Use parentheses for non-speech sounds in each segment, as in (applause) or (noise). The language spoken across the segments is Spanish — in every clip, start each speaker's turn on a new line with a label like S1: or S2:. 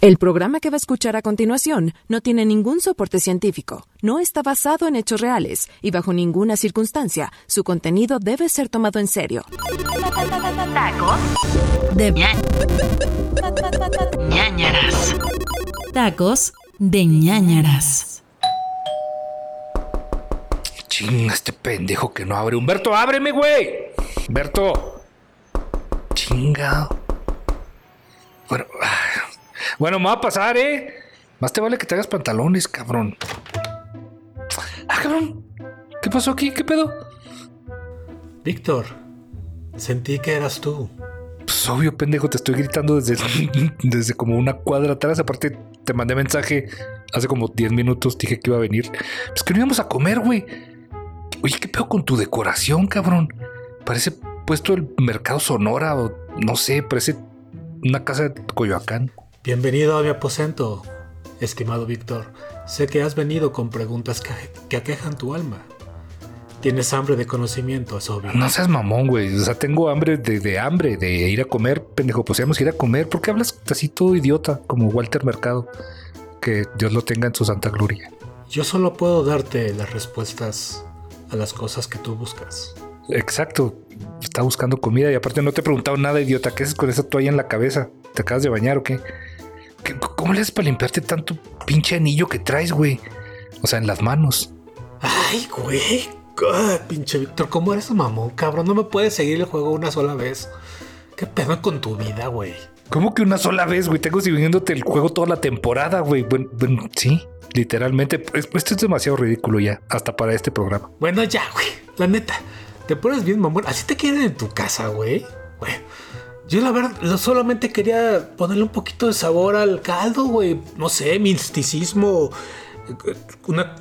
S1: El programa que va a escuchar a continuación no tiene ningún soporte científico, no está basado en hechos reales y bajo ninguna circunstancia su contenido debe ser tomado en serio.
S2: Tacos de ñañaras.
S3: Tacos de ñañaras.
S4: Chinga, este pendejo que no abre. Humberto, ábreme, güey. Humberto. Chinga. Bueno, ah, bueno, me va a pasar, ¿eh? Más te vale que te hagas pantalones, cabrón. Ah, cabrón. ¿Qué pasó aquí? ¿Qué pedo?
S5: Víctor, sentí que eras tú.
S4: Pues obvio, pendejo, te estoy gritando desde, (laughs) desde como una cuadra atrás. Aparte, te mandé mensaje hace como 10 minutos. Dije que iba a venir. Pues que no íbamos a comer, güey. Oye, ¿qué pedo con tu decoración, cabrón? Parece puesto el mercado Sonora o no sé, parece una casa de Coyoacán.
S5: Bienvenido a mi aposento, estimado Víctor. Sé que has venido con preguntas que, que aquejan tu alma. Tienes hambre de conocimiento, es obvio.
S4: No seas mamón, güey. O sea, tengo hambre de, de hambre, de ir a comer, pendejo. Pues íbamos a ir a comer. ¿Por qué hablas así todo idiota, como Walter Mercado? Que Dios lo tenga en su santa gloria.
S5: Yo solo puedo darte las respuestas a las cosas que tú buscas.
S4: Exacto. Está buscando comida y aparte no te he preguntado nada, idiota. ¿Qué haces con esa toalla en la cabeza? ¿Te acabas de bañar o qué? ¿Qué- ¿Cómo le haces para limpiarte tanto pinche anillo que traes, güey? O sea, en las manos.
S5: Ay, güey. Ah, pinche Víctor, ¿cómo eres mamón, cabrón? No me puedes seguir el juego una sola vez. ¿Qué pedo con tu vida, güey?
S4: ¿Cómo que una sola vez, güey? Tengo siguiéndote el juego toda la temporada, güey. Bueno, bueno, sí, literalmente. Es- Esto es demasiado ridículo ya, hasta para este programa.
S5: Bueno, ya, güey. La neta, te pones bien mamón. Así te quieren en tu casa, güey. Güey. Yo la verdad solamente quería ponerle un poquito de sabor al caldo, güey. No sé, misticismo. Una...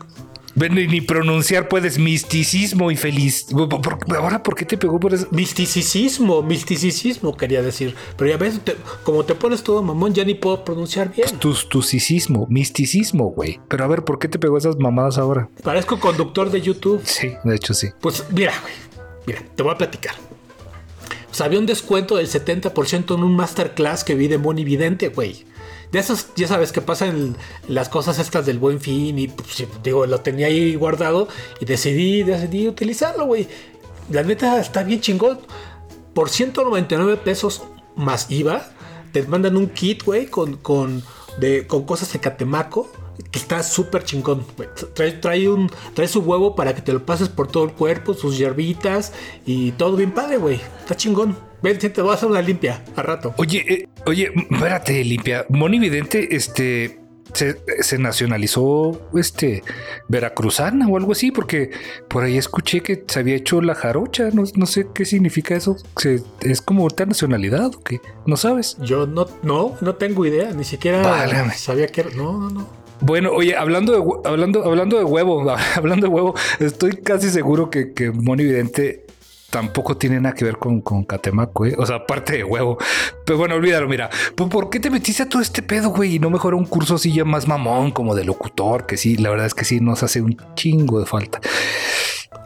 S4: Ni pronunciar puedes misticismo y feliz. ¿Por- por- Ahora, ¿por qué te pegó por eso?
S5: Misticismo, misticismo quería decir. Pero ya ves, te- como te pones todo mamón, ya ni puedo pronunciar bien.
S4: Tusicismo, misticismo, güey. Pero a ver, ¿por qué te pegó esas mamadas ahora?
S5: Parezco conductor de YouTube.
S4: Sí, de hecho sí.
S5: Pues mira, güey. Mira, te voy a platicar. Pues había un descuento del 70% en un masterclass que vi de Moni Vidente, güey. De esos, ya sabes que pasan las cosas estas del buen fin y pues, digo, lo tenía ahí guardado y decidí, decidí utilizarlo, güey. La neta está bien chingón. Por 199 pesos más IVA, te mandan un kit, güey, con, con, de, con cosas de Catemaco. Que está súper chingón. Trae, trae, un, trae su huevo para que te lo pases por todo el cuerpo, sus hierbitas y todo bien padre, güey. Está chingón. Ven, te voy a hacer una limpia a rato.
S4: Oye, eh, oye, espérate, limpia. Moni Vidente, este, se, se nacionalizó, este, veracruzana o algo así, porque por ahí escuché que se había hecho la jarocha. No, no sé qué significa eso. Se- ¿Es como otra nacionalidad o qué? ¿No sabes?
S5: Yo no, no, no tengo idea. Ni siquiera
S4: Válgame.
S5: sabía que era. No, no, no.
S4: Bueno, oye, hablando de, hablando, hablando de huevo, (laughs) hablando de huevo, estoy casi seguro que, que Moni tampoco tiene nada que ver con, con Catemaco, ¿eh? O sea, aparte de huevo. Pero bueno, olvídalo, mira. ¿Por, por qué te metiste a todo este pedo, güey? Y no mejor un curso así ya más mamón, como de locutor, que sí, la verdad es que sí nos hace un chingo de falta.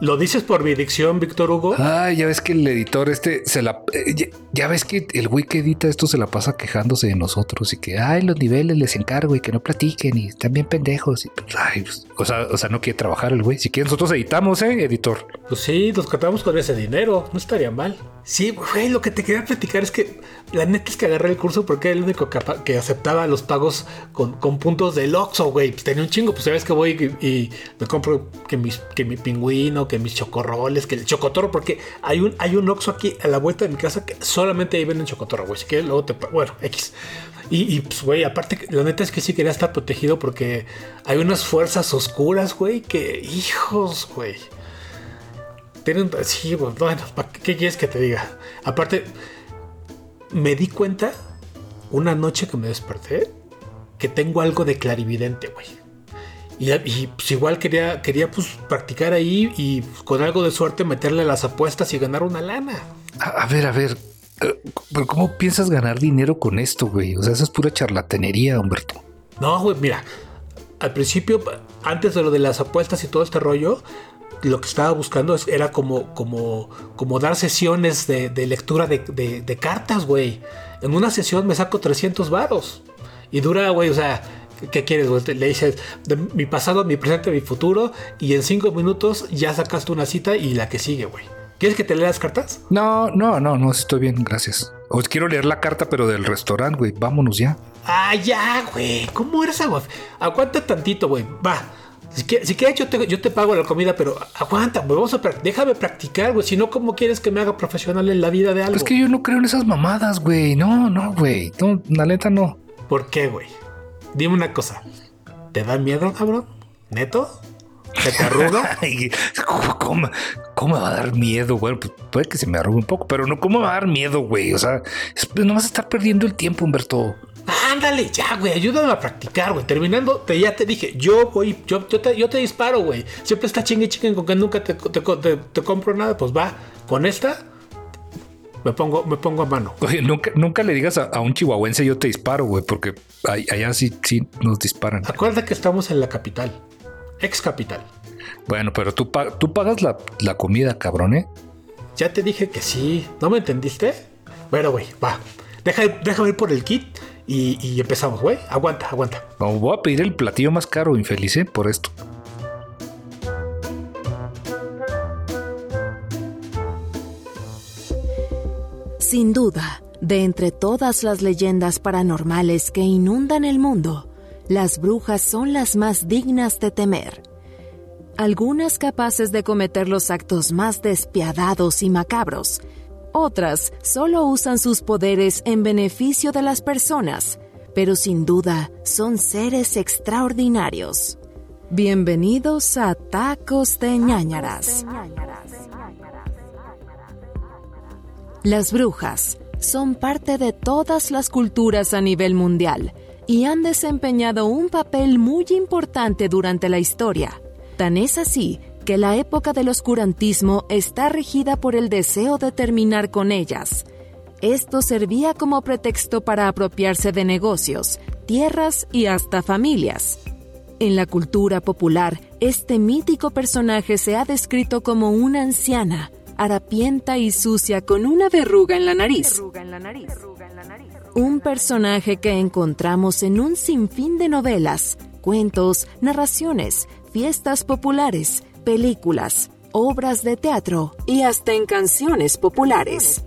S5: ¿Lo dices por mi dicción, Víctor Hugo?
S4: Ay, ya ves que el editor este se la... eh, ya, ya ves que el güey que edita esto se la pasa quejándose de nosotros y que, ay, los niveles les encargo y que no platiquen y están bien pendejos. Y, pues, ay, pues, o, sea, o sea, no quiere trabajar el güey. Si quiere nosotros editamos, ¿eh, editor?
S5: Pues sí, nos catamos con ese dinero. No estaría mal. Sí, güey, lo que te quería platicar es que la neta es que agarré el curso porque era el único que aceptaba los pagos con, con puntos del Oxxo, güey. Pues tenía un chingo. Pues sabes que voy y, y me compro que, mis, que mi pingüino, que mis chocorroles, que el chocotorro, porque hay un, hay un Oxxo aquí a la vuelta de mi casa que solamente ahí venden chocotorro, güey. Si quieres, luego te. Bueno, X. Y, pues, güey, aparte, la neta es que sí quería estar protegido porque hay unas fuerzas oscuras, güey, que hijos, güey. Tienen, sí, bueno, ¿pa' ¿qué, qué quieres que te diga? Aparte, me di cuenta una noche que me desperté que tengo algo de clarividente, güey. Y, y, pues igual quería, quería pues practicar ahí y pues, con algo de suerte meterle las apuestas y ganar una lana.
S4: A, a ver, a ver. eh, Pero ¿cómo piensas ganar dinero con esto, güey? O sea, eso es pura charlatanería, Humberto.
S5: No, güey, mira, al principio, antes de lo de las apuestas y todo este rollo, lo que estaba buscando era como, como, como dar sesiones de, de lectura de, de- de cartas, güey. En una sesión me saco 300 varos. Y dura, güey, o sea, ¿qué quieres, güey? Le dices de mi pasado, mi presente, mi futuro. Y en cinco minutos ya sacaste una cita y la que sigue, güey. ¿Quieres que te lea las cartas?
S4: No, no, no, no, estoy bien, gracias. Os quiero leer la carta, pero del restaurante, güey. Vámonos ya.
S5: Ah, ya, güey. ¿Cómo eres agua? Aguanta tantito, güey. Va. Si quieres, si quieres yo, te, yo te pago la comida, pero aguanta, güey. Vamos a déjame practicar, güey. Si no, ¿cómo quieres que me haga profesional en la vida de algo?
S4: Es que yo no creo en esas mamadas, güey. No, no, güey. No, la neta no.
S5: ¿Por qué, güey? Dime una cosa. ¿Te da miedo, cabrón? ¿Neto? ¿Se te arruga? (laughs)
S4: ¿Cómo, cómo, me va a dar miedo? Bueno, pues puede que se me arrugue un poco, pero no, ¿cómo me va a dar miedo, güey? O sea, no vas a estar perdiendo el tiempo, Humberto.
S5: Ándale, ya, güey, ayúdame a practicar, güey. Terminando, te, ya te dije, yo voy, yo, yo, te, yo te disparo, güey. Siempre está chingue chingue con que nunca te- te compro nada. Pues va, con esta me pongo, me pongo a mano.
S4: Oye, nunca, nunca le digas a, a un chihuahuense yo te disparo, güey, porque allá sí, sí nos disparan.
S5: Acuérdate que estamos en la capital, ex capital.
S4: Bueno, pero tú, tú pagas la, la comida, cabrón, ¿eh?
S5: Ya te dije que sí. ¿No me entendiste? Bueno, güey, va. Deja, déjame ir por el kit y, y empezamos, güey. Aguanta, aguanta.
S4: No, voy a pedir el platillo más caro, infeliz, ¿eh? Por esto.
S1: Sin duda, de entre todas las leyendas paranormales que inundan el mundo, las brujas son las más dignas de temer. Algunas capaces de cometer los actos más despiadados y macabros, otras solo usan sus poderes en beneficio de las personas, pero sin duda son seres extraordinarios. Bienvenidos a Tacos de ñañaras. Las brujas son parte de todas las culturas a nivel mundial y han desempeñado un papel muy importante durante la historia. Tan es así que la época del oscurantismo está regida por el deseo de terminar con ellas. Esto servía como pretexto para apropiarse de negocios, tierras y hasta familias. En la cultura popular, este mítico personaje se ha descrito como una anciana, harapienta y sucia con una verruga en la nariz. Un personaje que encontramos en un sinfín de novelas, cuentos, narraciones, fiestas populares, películas, obras de teatro y hasta en canciones populares.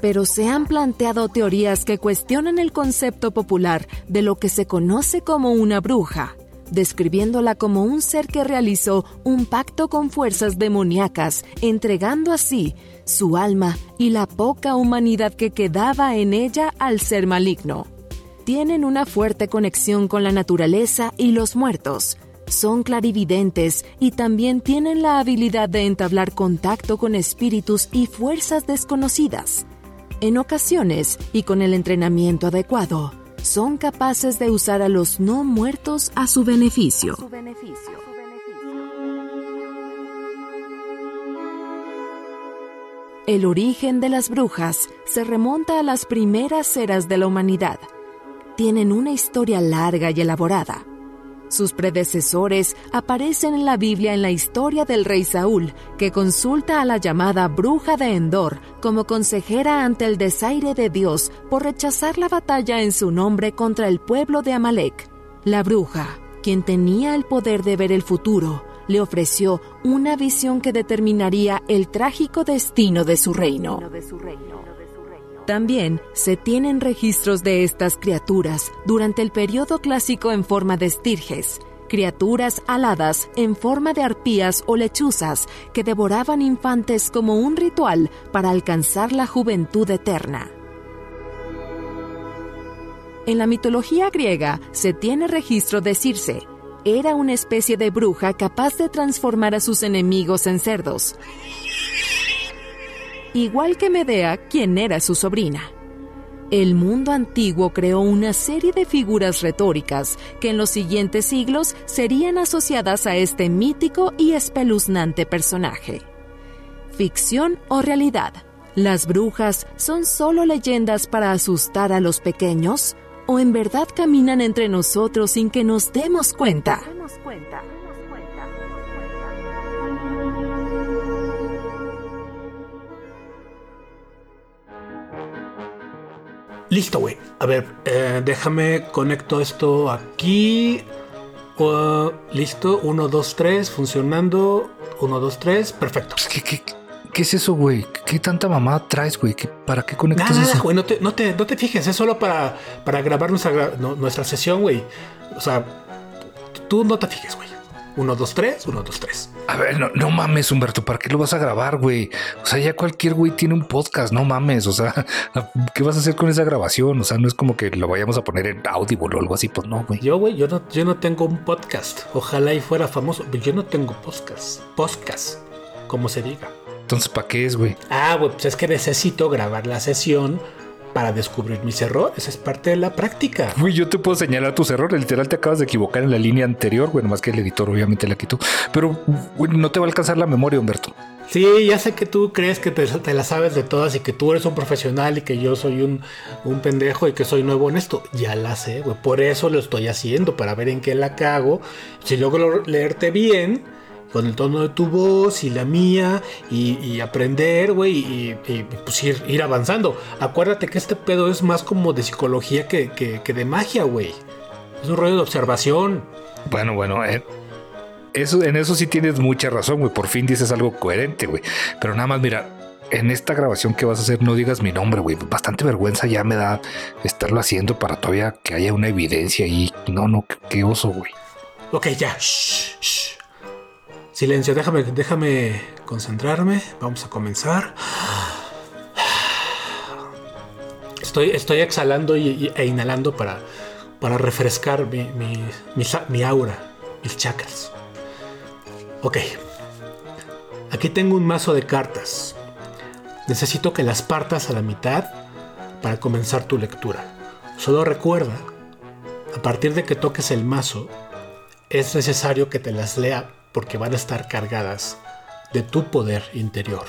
S1: Pero se han planteado teorías que cuestionan el concepto popular de lo que se conoce como una bruja, describiéndola como un ser que realizó un pacto con fuerzas demoníacas, entregando así su alma y la poca humanidad que quedaba en ella al ser maligno. Tienen una fuerte conexión con la naturaleza y los muertos. Son clarividentes y también tienen la habilidad de entablar contacto con espíritus y fuerzas desconocidas. En ocasiones, y con el entrenamiento adecuado, son capaces de usar a los no muertos a su beneficio. El origen de las brujas se remonta a las primeras eras de la humanidad. Tienen una historia larga y elaborada. Sus predecesores aparecen en la Biblia en la historia del rey Saúl, que consulta a la llamada bruja de Endor como consejera ante el desaire de Dios por rechazar la batalla en su nombre contra el pueblo de Amalek. La bruja, quien tenía el poder de ver el futuro, le ofreció una visión que determinaría el trágico destino de su reino. También se tienen registros de estas criaturas durante el periodo clásico en forma de estirges, criaturas aladas en forma de arpías o lechuzas que devoraban infantes como un ritual para alcanzar la juventud eterna. En la mitología griega se tiene registro de Circe. Era una especie de bruja capaz de transformar a sus enemigos en cerdos igual que Medea, quien era su sobrina. El mundo antiguo creó una serie de figuras retóricas que en los siguientes siglos serían asociadas a este mítico y espeluznante personaje. Ficción o realidad. ¿Las brujas son solo leyendas para asustar a los pequeños? ¿O en verdad caminan entre nosotros sin que nos demos cuenta?
S5: Listo, güey. A ver, eh, déjame conecto esto aquí. Uh, listo, 1, 2, 3, funcionando. 1, 2, 3, perfecto.
S4: Pues, ¿Qué, qué, qué es eso, güey? ¿Qué tanta mamada traes, güey? ¿Qué- ¿Para qué conectas
S5: Nada,
S4: eso?
S5: güey, no te, no, te, no te fijes, es solo para, para grabar nuestra, no- nuestra sesión, güey. O sea, tú no te fijes, güey. 1, 2, 3, 1, 2, 3.
S4: A ver, no, no mames, Humberto, ¿para qué lo vas a grabar, güey? O sea, ya cualquier güey tiene un podcast, no mames. O sea, (laughs) ¿qué vas a hacer con esa grabación? O sea, no es como que lo vayamos a poner en Audible o algo así, pues no, güey.
S5: Yo, güey, yo no, yo no tengo un podcast. Ojalá y fuera famoso. pero Yo no tengo podcast. Podcast, como se diga.
S4: Entonces, ¿para qué es, güey?
S5: Ah, güey, pues es que necesito grabar la sesión para descubrir mis errores. Es parte de la práctica.
S4: Güey, yo te puedo señalar tus errores. Literal, te acabas de equivocar en la línea anterior, güey, más que el editor obviamente la quitó. Pero, no te va a alcanzar la memoria, Humberto.
S5: Sí, ya sé que tú crees que te, te la sabes de todas y que tú eres un profesional y que yo soy un, un pendejo y que soy nuevo en esto. Ya la sé, güey. Por eso lo estoy haciendo, para ver en qué la cago. Si logro leerte bien, con el tono de tu voz y la mía, y, y aprender, güey, y, y, pues ir, ir avanzando. Acuérdate que este pedo es más como de psicología que, que- que de magia, güey. Es un rollo de observación.
S4: Bueno, bueno, eh, eso, en eso sí tienes mucha razón, güey. Por fin dices algo coherente, güey. Pero nada más, mira, en esta grabación que vas a hacer, no digas mi nombre, güey. Bastante vergüenza ya me da estarlo haciendo para todavía que haya una evidencia ahí. No, no, qué, qué oso, güey.
S5: Ok, ya. Shh, shh. Silencio, déjame, déjame concentrarme. Vamos a comenzar. Estoy, estoy exhalando y, e inhalando para, para refrescar mi, mi- mi mi aura, mis chakras. Ok. Aquí tengo un mazo de cartas. Necesito que las partas a la mitad para comenzar tu lectura. Solo recuerda, a partir de que toques el mazo, es necesario que te las lea porque van a estar cargadas de tu poder interior.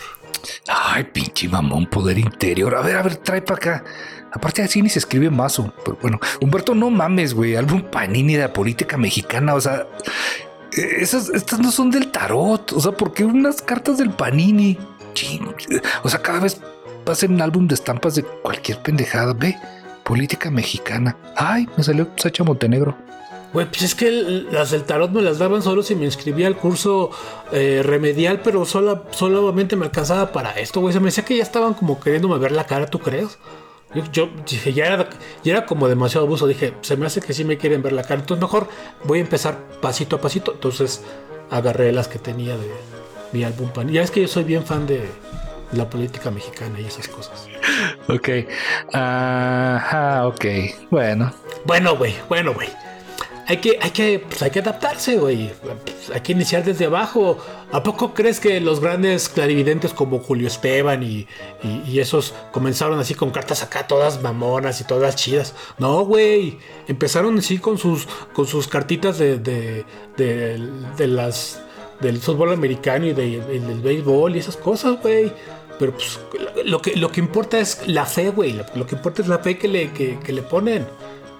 S4: Ay, pinche mamón, poder interior. A ver, a ver, trae para acá. Aparte así ni se escribe mazo. Pero bueno, Humberto, no mames, güey. Álbum Panini de la política mexicana. O sea, eh, esas, estas no son del tarot. O sea, ¿por qué unas cartas del Panini? O sea, cada vez pasen un álbum de estampas de cualquier pendejada. Ve, política mexicana. Ay, me salió Sacha Montenegro.
S5: Güey, pues es que el- las del tarot me las daban solo si me inscribía al curso eh, remedial, pero sola, solamente me alcanzaba para esto, güey. Se me decía que ya estaban como queriéndome ver la cara, ¿tú crees? Yo, yo dije, ya era, ya era como demasiado abuso. Dije, se me hace que sí me quieren ver la cara. Entonces, mejor voy a empezar pasito a pasito. Entonces, agarré las que tenía de mi álbum pan. Ya es que yo soy bien fan de la política mexicana y esas cosas.
S4: Ok. Ajá, ok. Bueno.
S5: Bueno, güey, bueno, güey. Hay que, hay que, pues hay que adaptarse, güey. Pues hay que iniciar desde abajo. ¿A poco crees que los grandes clarividentes como Julio Esteban y, y- esos comenzaron así con cartas acá todas mamonas y todas chidas? No, güey. Empezaron así con sus, con sus cartitas de, de, de- las del fútbol americano y del béisbol y esas cosas, güey. Pero pues lo que, lo que importa es la fe, güey. Lo, lo que importa es la fe que le, que, que le ponen.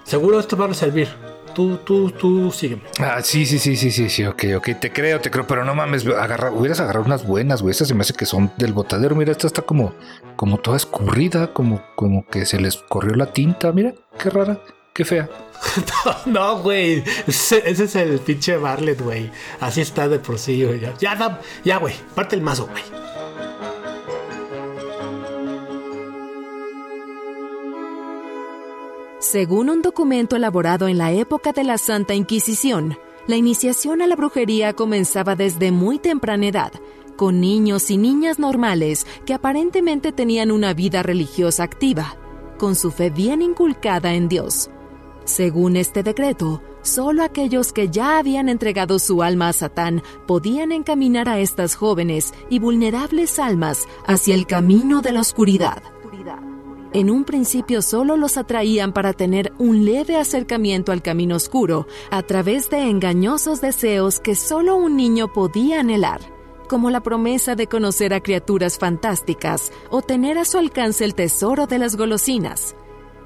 S5: Seguro esto va a servir. Tú, tú, tú sígueme.
S4: Ah, sí, sí, sí, sí, sí, sí, ok, ok, te creo, te creo, pero no mames, agarra, hubieras agarrado unas buenas, güey, estas se me hace que son del botadero, mira, esta está como, como toda escurrida, como, como que se les corrió la tinta, mira, qué rara, qué fea. (laughs)
S5: No, güey. Ese, ese es el pinche Barlet, güey. Así está de por sí, güey. Ya, ya, güey. Parte el mazo, güey.
S1: Según un documento elaborado en la época de la Santa Inquisición, la iniciación a la brujería comenzaba desde muy temprana edad, con niños y niñas normales que aparentemente tenían una vida religiosa activa, con su fe bien inculcada en Dios. Según este decreto, solo aquellos que ya habían entregado su alma a Satán podían encaminar a estas jóvenes y vulnerables almas hacia el camino de la oscuridad. En un principio solo los atraían para tener un leve acercamiento al camino oscuro a través de engañosos deseos que solo un niño podía anhelar, como la promesa de conocer a criaturas fantásticas o tener a su alcance el tesoro de las golosinas.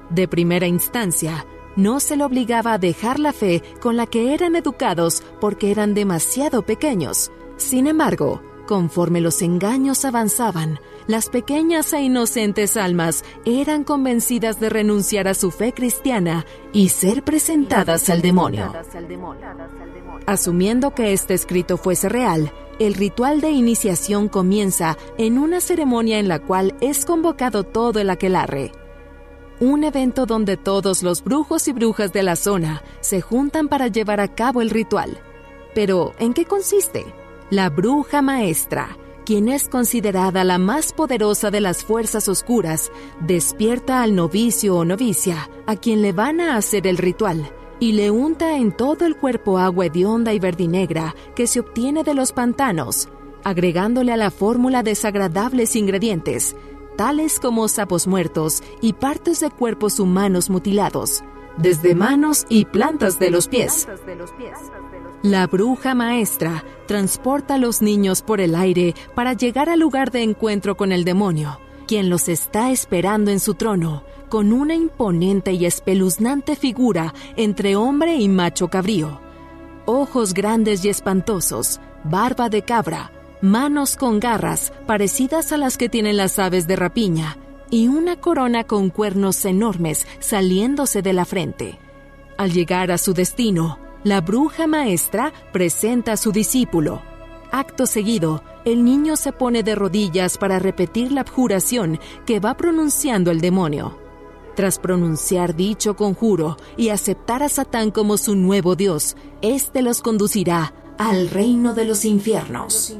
S1: De primera instancia, no se le obligaba a dejar la fe con la que eran educados porque eran demasiado pequeños. Sin embargo, Conforme los engaños avanzaban, las pequeñas e inocentes almas eran convencidas de renunciar a su fe cristiana y ser presentadas al demonio. Asumiendo que este escrito fuese real, el ritual de iniciación comienza en una ceremonia en la cual es convocado todo el aquelarre. Un evento donde todos los brujos y brujas de la zona se juntan para llevar a cabo el ritual. Pero, ¿en qué consiste? La bruja maestra, quien es considerada la más poderosa de las fuerzas oscuras, despierta al novicio o novicia, a quien le van a hacer el ritual, y le unta en todo el cuerpo agua hedionda y verdinegra que se obtiene de los pantanos, agregándole a la fórmula desagradables ingredientes, tales como sapos muertos y partes de cuerpos humanos mutilados, desde manos y plantas de los pies. La bruja maestra transporta a los niños por el aire para llegar al lugar de encuentro con el demonio, quien los está esperando en su trono, con una imponente y espeluznante figura entre hombre y macho cabrío. Ojos grandes y espantosos, barba de cabra, manos con garras parecidas a las que tienen las aves de rapiña, y una corona con cuernos enormes saliéndose de la frente. Al llegar a su destino, la bruja maestra presenta a su discípulo. Acto seguido, el niño se pone de rodillas para repetir la abjuración que va pronunciando el demonio. Tras pronunciar dicho conjuro y aceptar a Satán como su nuevo Dios, éste los conducirá al reino de los infiernos.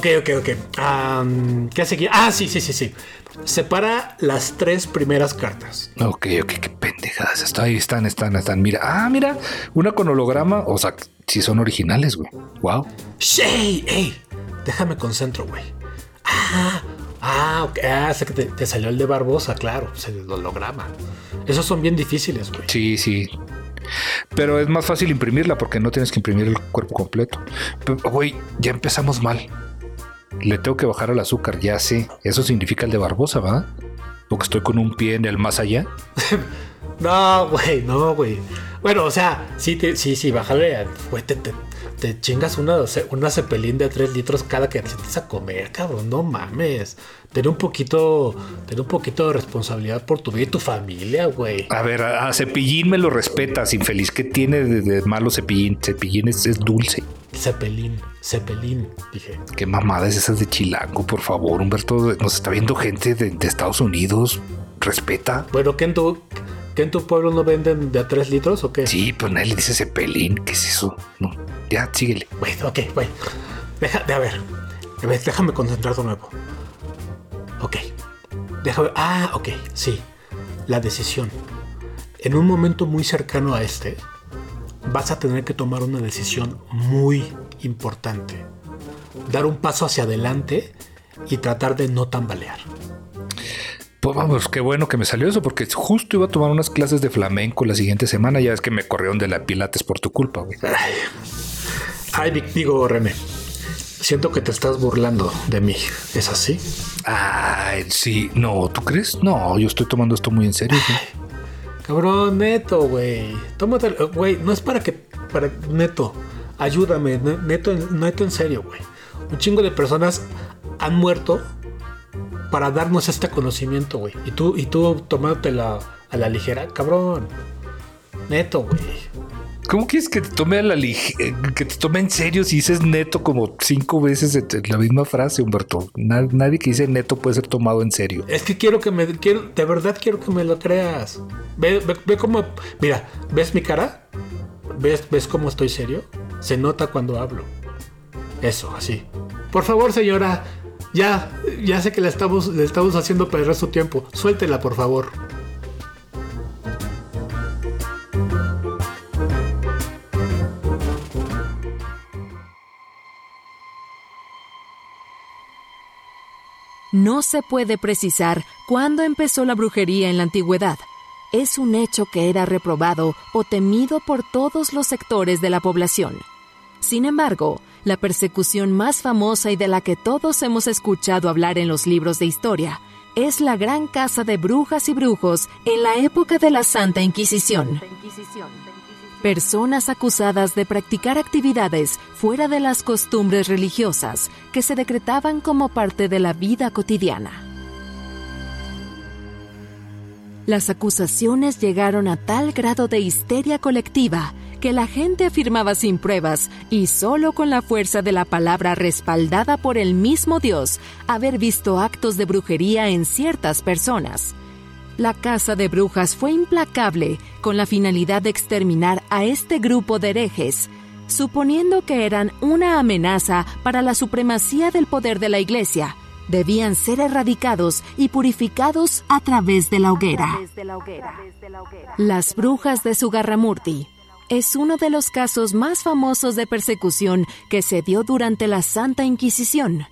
S5: Ok, ok, ok. ¿Qué hace aquí? Ah, sí, sí, sí, sí. Separa las tres primeras cartas.
S4: Ok, ok, qué pendejadas. Está ahí están, están, están. Mira, ah, mira, una con holograma. O sea, si son originales, güey. Wow.
S5: ¡Shey! ¡Ey! Déjame concentro, güey. Ah, ah, ok. Ah, sé que te, te salió el de Barbosa, claro. pues el holograma. Esos son bien difíciles, güey.
S4: Sí, sí. Pero es más fácil imprimirla porque no tienes que imprimir el cuerpo completo. Güey, ya empezamos mal. Le tengo que bajar al azúcar, ya sé. Eso significa el de Barbosa, ¿verdad? Porque estoy con un pie en el más allá. (laughs)
S5: No, güey, no, güey. Bueno, o sea, sí, te- sí, sí, bájale. Güey, te chingas una, una cepelín de 3 litros cada que te sientes a comer, cabrón. No mames. Ten un poquito, ten un poquito de responsabilidad por tu vida y tu familia, güey.
S4: A ver, a, a Cepillín me lo respetas, infeliz. ¿Qué tiene de, de malo Cepillín? Cepillín es, es dulce.
S5: Cepelín, cepelín, dije.
S4: Qué mamadas esas de Chilango, por favor, Humberto. Nos está viendo gente de, de Estados Unidos. Respeta.
S5: Bueno, ¿qué qué en tu pueblo no venden de a 3 litros o qué?
S4: Sí, pero nadie le dice Cepelín. ¿Qué es eso? No, ya, síguele.
S5: Güey, ok, güey. Deja, de. A ver, déjame concentrar de nuevo. Ok. Déjame. Ah, ok, sí. La decisión. En un momento muy cercano a este, vas a tener que tomar una decisión muy importante. Dar un paso hacia adelante y tratar de no tambalear.
S4: Pues vamos, qué bueno que me salió eso, porque justo iba a tomar unas clases de flamenco la siguiente semana. Ya es que me corrieron de la Pilates por tu culpa, güey.
S5: Ay, digo, René. Siento que te estás burlando de mí. ¿Es así?
S4: Ay, sí, no, ¿tú crees? No, yo estoy tomando esto muy en serio. güey.
S5: Cabrón, neto, güey. Tómate, güey, no es para que, para, neto, ayúdame, ne- neto, neto en serio, güey. Un chingo de personas han muerto para darnos este conocimiento, güey. Y tú, y tú tomándote a la ligera, cabrón. Neto, güey.
S4: ¿Cómo quieres que te tome a la que te tome en serio si dices neto como cinco veces la misma frase, Humberto? Na- nadie que dice neto puede ser tomado en serio.
S5: Es que quiero que me, quiero, de verdad quiero que me lo creas. Ve, ve, ve cómo, mira, ¿ves mi cara? ¿Ves, ¿Ves cómo estoy serio? Se nota cuando hablo. Eso, así. Por favor, señora, ya, ya sé que le estamos, le estamos haciendo perder su tiempo. Suéltela, por favor.
S1: No se puede precisar cuándo empezó la brujería en la antigüedad. Es un hecho que era reprobado o temido por todos los sectores de la población. Sin embargo, la persecución más famosa y de la que todos hemos escuchado hablar en los libros de historia es la gran casa de brujas y brujos en la época de la Santa Inquisición. Personas acusadas de practicar actividades fuera de las costumbres religiosas que se decretaban como parte de la vida cotidiana. Las acusaciones llegaron a tal grado de histeria colectiva que la gente afirmaba sin pruebas y solo con la fuerza de la palabra respaldada por el mismo Dios haber visto actos de brujería en ciertas personas. La casa de brujas fue implacable con la finalidad de exterminar a este grupo de herejes, suponiendo que eran una amenaza para la supremacía del poder de la Iglesia. Debían ser erradicados y purificados a través de la hoguera. Las brujas de Sugarramurti es uno de los casos más famosos de persecución que se dio durante la Santa Inquisición.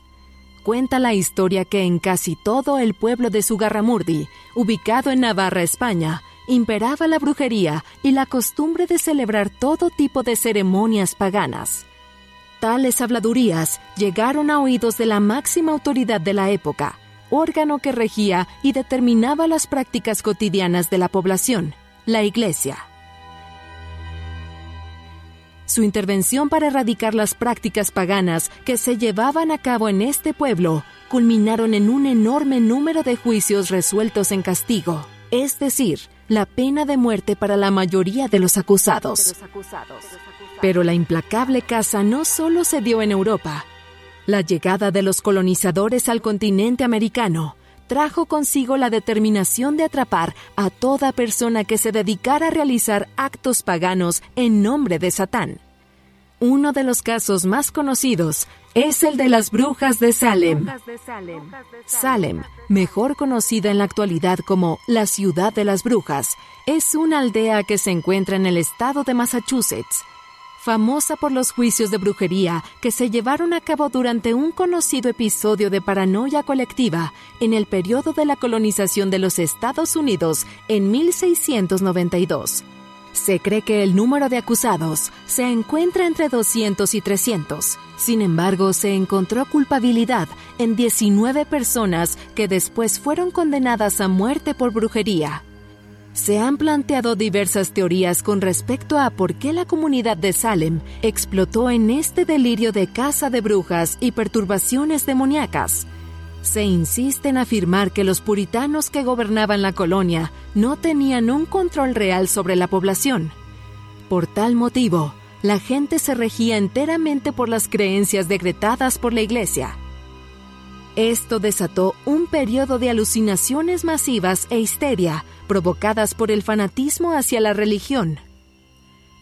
S1: Cuenta la historia que en casi todo el pueblo de Sugarramurdi, ubicado en Navarra, España, imperaba la brujería y la costumbre de celebrar todo tipo de ceremonias paganas. Tales habladurías llegaron a oídos de la máxima autoridad de la época, órgano que regía y determinaba las prácticas cotidianas de la población, la Iglesia. Su intervención para erradicar las prácticas paganas que se llevaban a cabo en este pueblo culminaron en un enorme número de juicios resueltos en castigo, es decir, la pena de muerte para la mayoría de los acusados. Pero la implacable caza no solo se dio en Europa. La llegada de los colonizadores al continente americano trajo consigo la determinación de atrapar a toda persona que se dedicara a realizar actos paganos en nombre de Satán. Uno de los casos más conocidos es el de las brujas de Salem. Salem, mejor conocida en la actualidad como la ciudad de las brujas, es una aldea que se encuentra en el estado de Massachusetts famosa por los juicios de brujería que se llevaron a cabo durante un conocido episodio de paranoia colectiva en el periodo de la colonización de los Estados Unidos en 1692. Se cree que el número de acusados se encuentra entre 200 y 300. Sin embargo, se encontró culpabilidad en 19 personas que después fueron condenadas a muerte por brujería. Se han planteado diversas teorías con respecto a por qué la comunidad de Salem explotó en este delirio de caza de brujas y perturbaciones demoníacas. Se insiste en afirmar que los puritanos que gobernaban la colonia no tenían un control real sobre la población. Por tal motivo, la gente se regía enteramente por las creencias decretadas por la Iglesia. Esto desató un periodo de alucinaciones masivas e histeria provocadas por el fanatismo hacia la religión.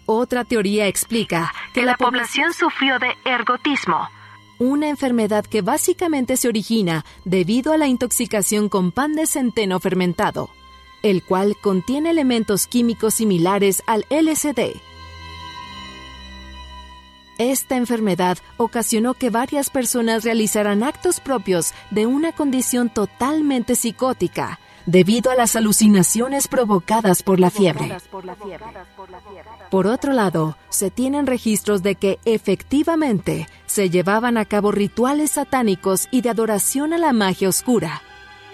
S1: Otra teoría explica que la población sufrió de ergotismo, una enfermedad que básicamente se origina debido a la intoxicación con pan de centeno fermentado, el cual contiene elementos químicos similares al LSD. Esta enfermedad ocasionó que varias personas realizaran actos propios de una condición totalmente psicótica, debido a las alucinaciones provocadas por la fiebre. Por otro lado, se tienen registros de que efectivamente se llevaban a cabo rituales satánicos y de adoración a la magia oscura.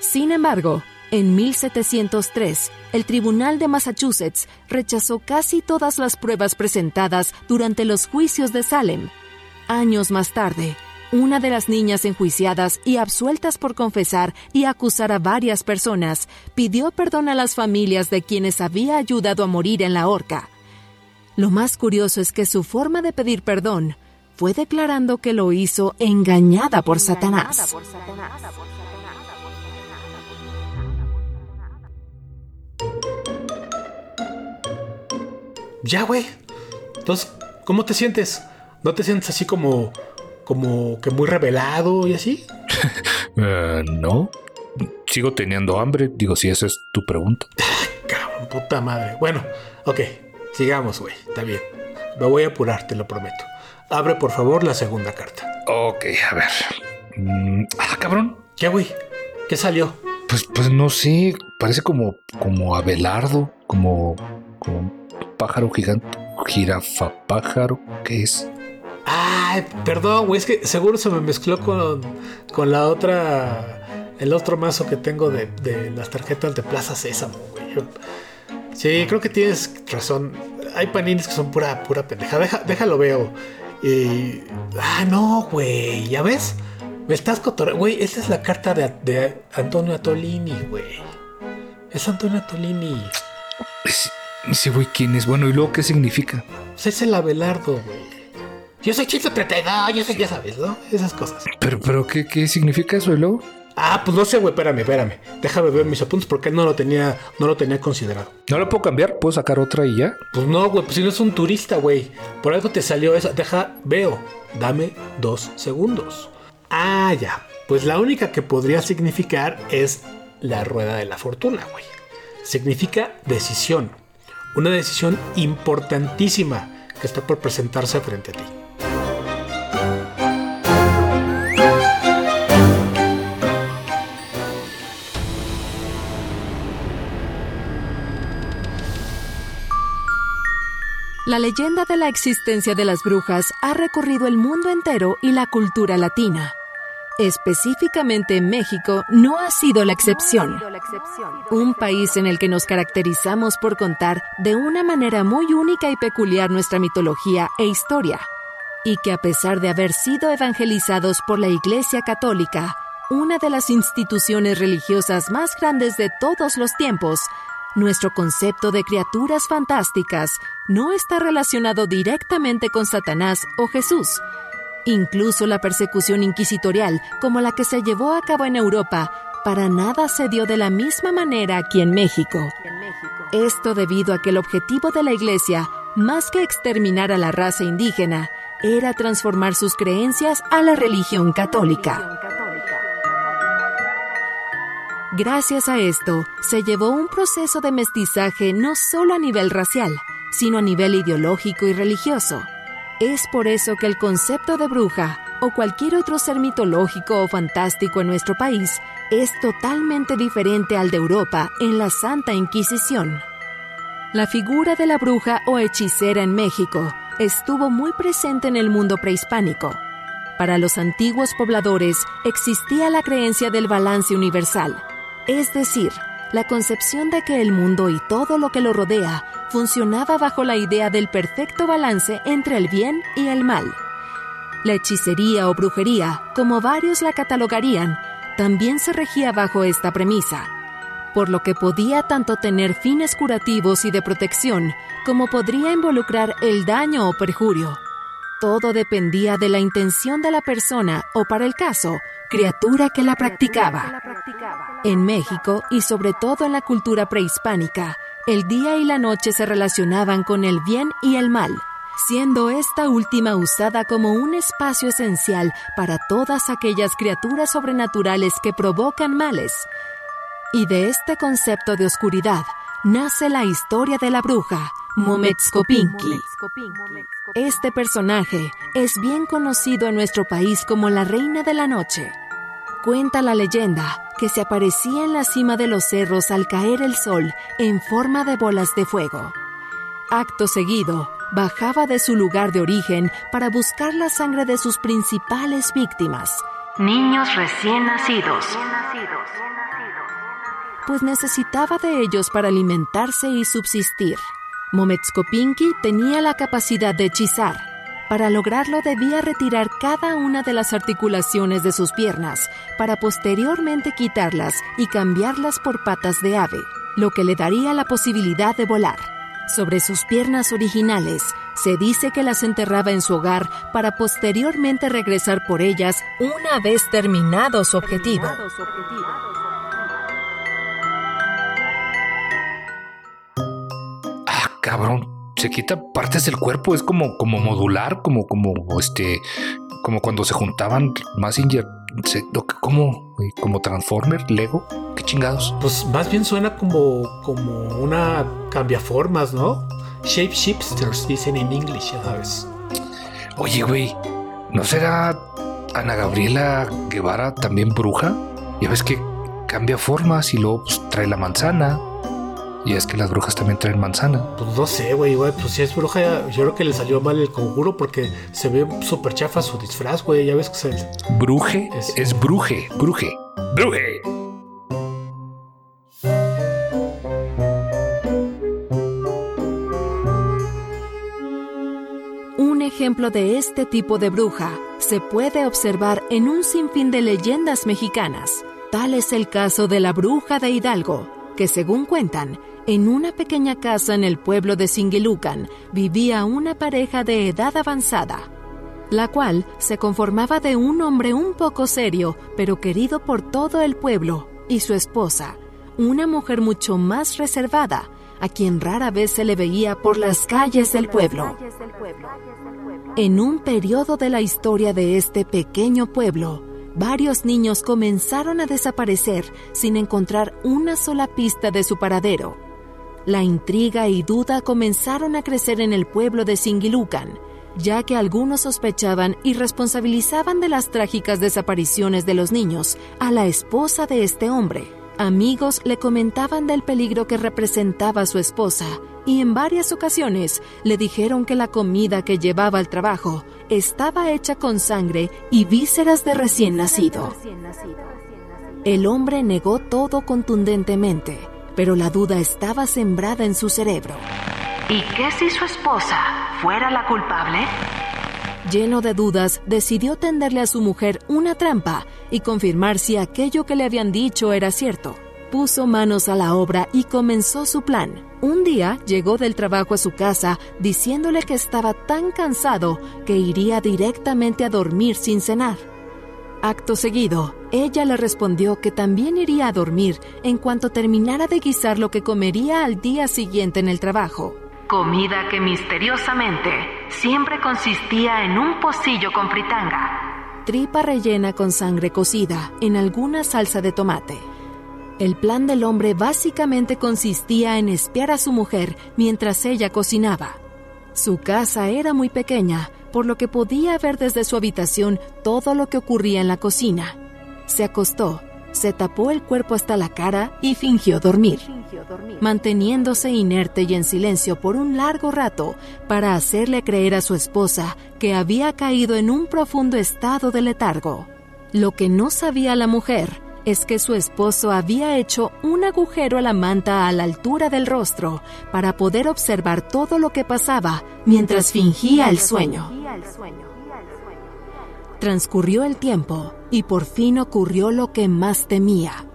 S1: Sin embargo, en 1703, el Tribunal de Massachusetts rechazó casi todas las pruebas presentadas durante los juicios de Salem. Años más tarde, una de las niñas enjuiciadas y absueltas por confesar y acusar a varias personas pidió perdón a las familias de quienes había ayudado a morir en la horca. Lo más curioso es que su forma de pedir perdón fue declarando que lo hizo engañada por Satanás.
S5: Ya, güey. Entonces, ¿cómo te sientes? ¿No te sientes así como, como que muy revelado y así? (laughs)
S4: Eh, no. Sigo teniendo hambre. Digo, si esa es tu pregunta. (laughs)
S5: Cabrón, puta madre. Bueno, ok. Sigamos, güey. Está bien. Me voy a apurar, te lo prometo. Abre, por favor, la segunda carta.
S4: Ok, a ver. Mm, ah, cabrón.
S5: ¿Qué, güey? ¿Qué salió?
S4: Pues, pues no sé. Parece como, como Abelardo. Como, como pájaro gigante, jirafa pájaro, ¿qué es?
S5: Ay, perdón, güey, es que seguro se me mezcló con, con la otra. El otro mazo que tengo de, de las tarjetas de Plaza Sésamo, güey. Sí, creo que tienes razón. Hay paninis que son pura, pura pendeja. Deja, déjalo veo. Y. Ah, no, güey. ¿Ya ves? Me estás cotorreando. Güey, esta es la carta de, de Antonio Atolini, güey. Es Antonio Atolini.
S4: Sí, güey, ¿quién es? Bueno, ¿y luego qué significa?
S5: Pues es el Abelardo, güey. Yo soy Chito 32, yo sé, ya sabes, ¿no? Esas cosas.
S4: Pero, pero, ¿qué, qué significa eso y luego?
S5: Ah, pues no sé, güey, espérame, espérame. Déjame ver mis apuntes porque no lo tenía, no lo tenía considerado.
S4: ¿No lo puedo cambiar? ¿Puedo sacar otra y ya?
S5: Pues no, güey, pues si no es un turista, güey. Por algo te salió esa. Deja, veo. Dame dos segundos. Ah, ya. Pues la única que podría significar es la rueda de la fortuna, güey. Significa decisión. Una decisión importantísima que está por presentarse frente a ti.
S1: La leyenda de la existencia de las brujas ha recorrido el mundo entero y la cultura latina. Específicamente en México no ha sido la excepción. Un país en el que nos caracterizamos por contar de una manera muy única y peculiar nuestra mitología e historia. Y que a pesar de haber sido evangelizados por la Iglesia Católica, una de las instituciones religiosas más grandes de todos los tiempos, nuestro concepto de criaturas fantásticas no está relacionado directamente con Satanás o Jesús. Incluso la persecución inquisitorial, como la que se llevó a cabo en Europa, para nada se dio de la misma manera aquí en México. Esto debido a que el objetivo de la Iglesia, más que exterminar a la raza indígena, era transformar sus creencias a la religión católica. Gracias a esto, se llevó un proceso de mestizaje no solo a nivel racial, sino a nivel ideológico y religioso. Es por eso que el concepto de bruja o cualquier otro ser mitológico o fantástico en nuestro país es totalmente diferente al de Europa en la Santa Inquisición. La figura de la bruja o hechicera en México estuvo muy presente en el mundo prehispánico. Para los antiguos pobladores existía la creencia del balance universal, es decir, la concepción de que el mundo y todo lo que lo rodea funcionaba bajo la idea del perfecto balance entre el bien y el mal. La hechicería o brujería, como varios la catalogarían, también se regía bajo esta premisa, por lo que podía tanto tener fines curativos y de protección, como podría involucrar el daño o perjurio. Todo dependía de la intención de la persona o, para el caso, criatura que la practicaba. En México y sobre todo en la cultura prehispánica, el día y la noche se relacionaban con el bien y el mal, siendo esta última usada como un espacio esencial para todas aquellas criaturas sobrenaturales que provocan males. Y de este concepto de oscuridad nace la historia de la bruja, Mometskopinki. Este personaje es bien conocido en nuestro país como la Reina de la Noche. Cuenta la leyenda que se aparecía en la cima de los cerros al caer el sol en forma de bolas de fuego. Acto seguido, bajaba de su lugar de origen para buscar la sangre de sus principales víctimas,
S2: Niños recién nacidos.
S1: pues necesitaba de ellos para alimentarse y subsistir. Mometskopinki tenía la capacidad de hechizar. Para lograrlo debía retirar cada una de las articulaciones de sus piernas para posteriormente quitarlas y cambiarlas por patas de ave, lo que le daría la posibilidad de volar. Sobre sus piernas originales, se dice que las enterraba en su hogar para posteriormente regresar por ellas una vez terminado su objetivo.
S4: Ah, cabrón. Se quita partes del cuerpo. Es como, como modular, como, como este, como cuando se juntaban Massinger. Se, ¿Cómo? güey? Como Transformer, Lego. Qué chingados.
S5: Pues más bien suena como, como una cambiaformas, ¿no? Shape shifsters dicen en inglés, ya sabes.
S4: Oye, güey, ¿no será Ana Gabriela Guevara también bruja? Ya ves que cambia formas y luego pues, trae la manzana Y es que las brujas también traen manzana.
S5: Pues no sé, güey, güey. Pues si es bruja, yo creo que le salió mal el conjuro porque se ve súper chafa su disfraz, güey. Ya ves que se.
S4: Bruje
S5: Es-
S4: es, bruje, bruje, bruje.
S1: Un ejemplo de este tipo de bruja se puede observar en un sinfín de leyendas mexicanas. Tal es el caso de la bruja de Hidalgo, que según cuentan, en una pequeña casa en el pueblo de Singilucan vivía una pareja de edad avanzada, la cual se conformaba de un hombre un poco serio, pero querido por todo el pueblo, y su esposa, una mujer mucho más reservada, a quien rara vez se le veía por las calles del pueblo. En un periodo de la historia de este pequeño pueblo, varios niños comenzaron a desaparecer sin encontrar una sola pista de su paradero. La intriga y duda comenzaron a crecer en el pueblo de Singilucan, ya que algunos sospechaban y responsabilizaban de las trágicas desapariciones de los niños a la esposa de este hombre. Amigos le comentaban del peligro que representaba su esposa y en varias ocasiones le dijeron que la comida que llevaba al trabajo estaba hecha con sangre y vísceras de recién nacido. El hombre negó todo contundentemente, pero la duda estaba sembrada en su cerebro.
S2: ¿Y qué si su esposa fuera la culpable?
S1: Lleno de dudas, decidió tenderle a su mujer una trampa y confirmar si aquello que le habían dicho era cierto. Puso manos a la obra y comenzó su plan. Un día llegó del trabajo a su casa diciéndole que estaba tan cansado que iría directamente a dormir sin cenar. Acto seguido, ella le respondió que también iría a dormir en cuanto terminara de guisar lo que comería al día siguiente en el trabajo.
S2: Comida que misteriosamente siempre consistía en un pocillo con fritanga.
S1: tripa rellena con sangre cocida en alguna salsa de tomate. El plan del hombre básicamente consistía en espiar a su mujer mientras ella cocinaba. Su casa era muy pequeña, por lo que podía ver desde su habitación todo lo que ocurría en la cocina. Se acostó, se tapó el cuerpo hasta la cara y fingió dormir, manteniéndose inerte y en silencio por un largo rato para hacerle creer a su esposa que había caído en un profundo estado de letargo. Lo que no sabía la mujer es que su esposo había hecho un agujero a la manta a la altura del rostro para poder observar todo lo que pasaba mientras fingía el sueño. Transcurrió el tiempo y por fin ocurrió lo que más temía.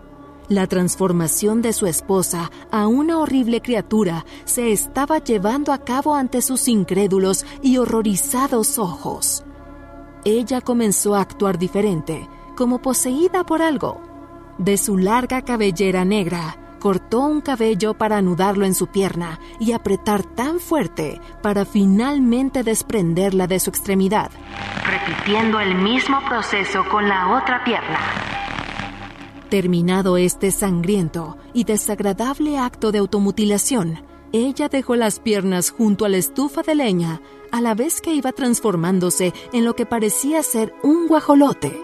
S1: La transformación de su esposa a una horrible criatura se estaba llevando a cabo ante sus incrédulos y horrorizados ojos. Ella comenzó a actuar diferente, como poseída por algo. De su larga cabellera negra, cortó un cabello para anudarlo en su pierna y apretar tan fuerte para finalmente desprenderla de su extremidad.
S2: repitiendo el mismo proceso con la otra pierna.
S1: Terminado este sangriento y desagradable acto de automutilación, ella dejó las piernas junto a la estufa de leña, a la vez que iba transformándose en lo que parecía ser un guajolote.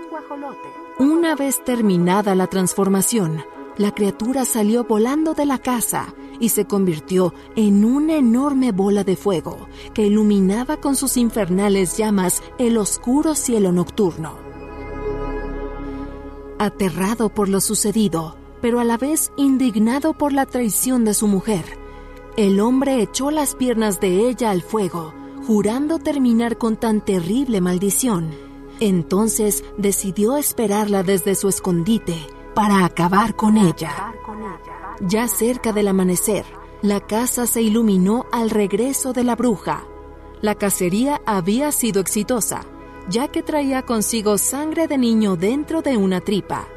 S1: Una vez terminada la transformación, la criatura salió volando de la casa y se convirtió en una enorme bola de fuego que iluminaba con sus infernales llamas el oscuro cielo nocturno. Aterrado por lo sucedido, pero a la vez indignado por la traición de su mujer, el hombre echó las piernas de ella al fuego, jurando terminar con tan terrible maldición. Entonces decidió esperarla desde su escondite para acabar con ella. Ya cerca del amanecer, la casa se iluminó al regreso de la bruja. La cacería había sido exitosa, ya que traía consigo sangre de niño dentro de una tripa.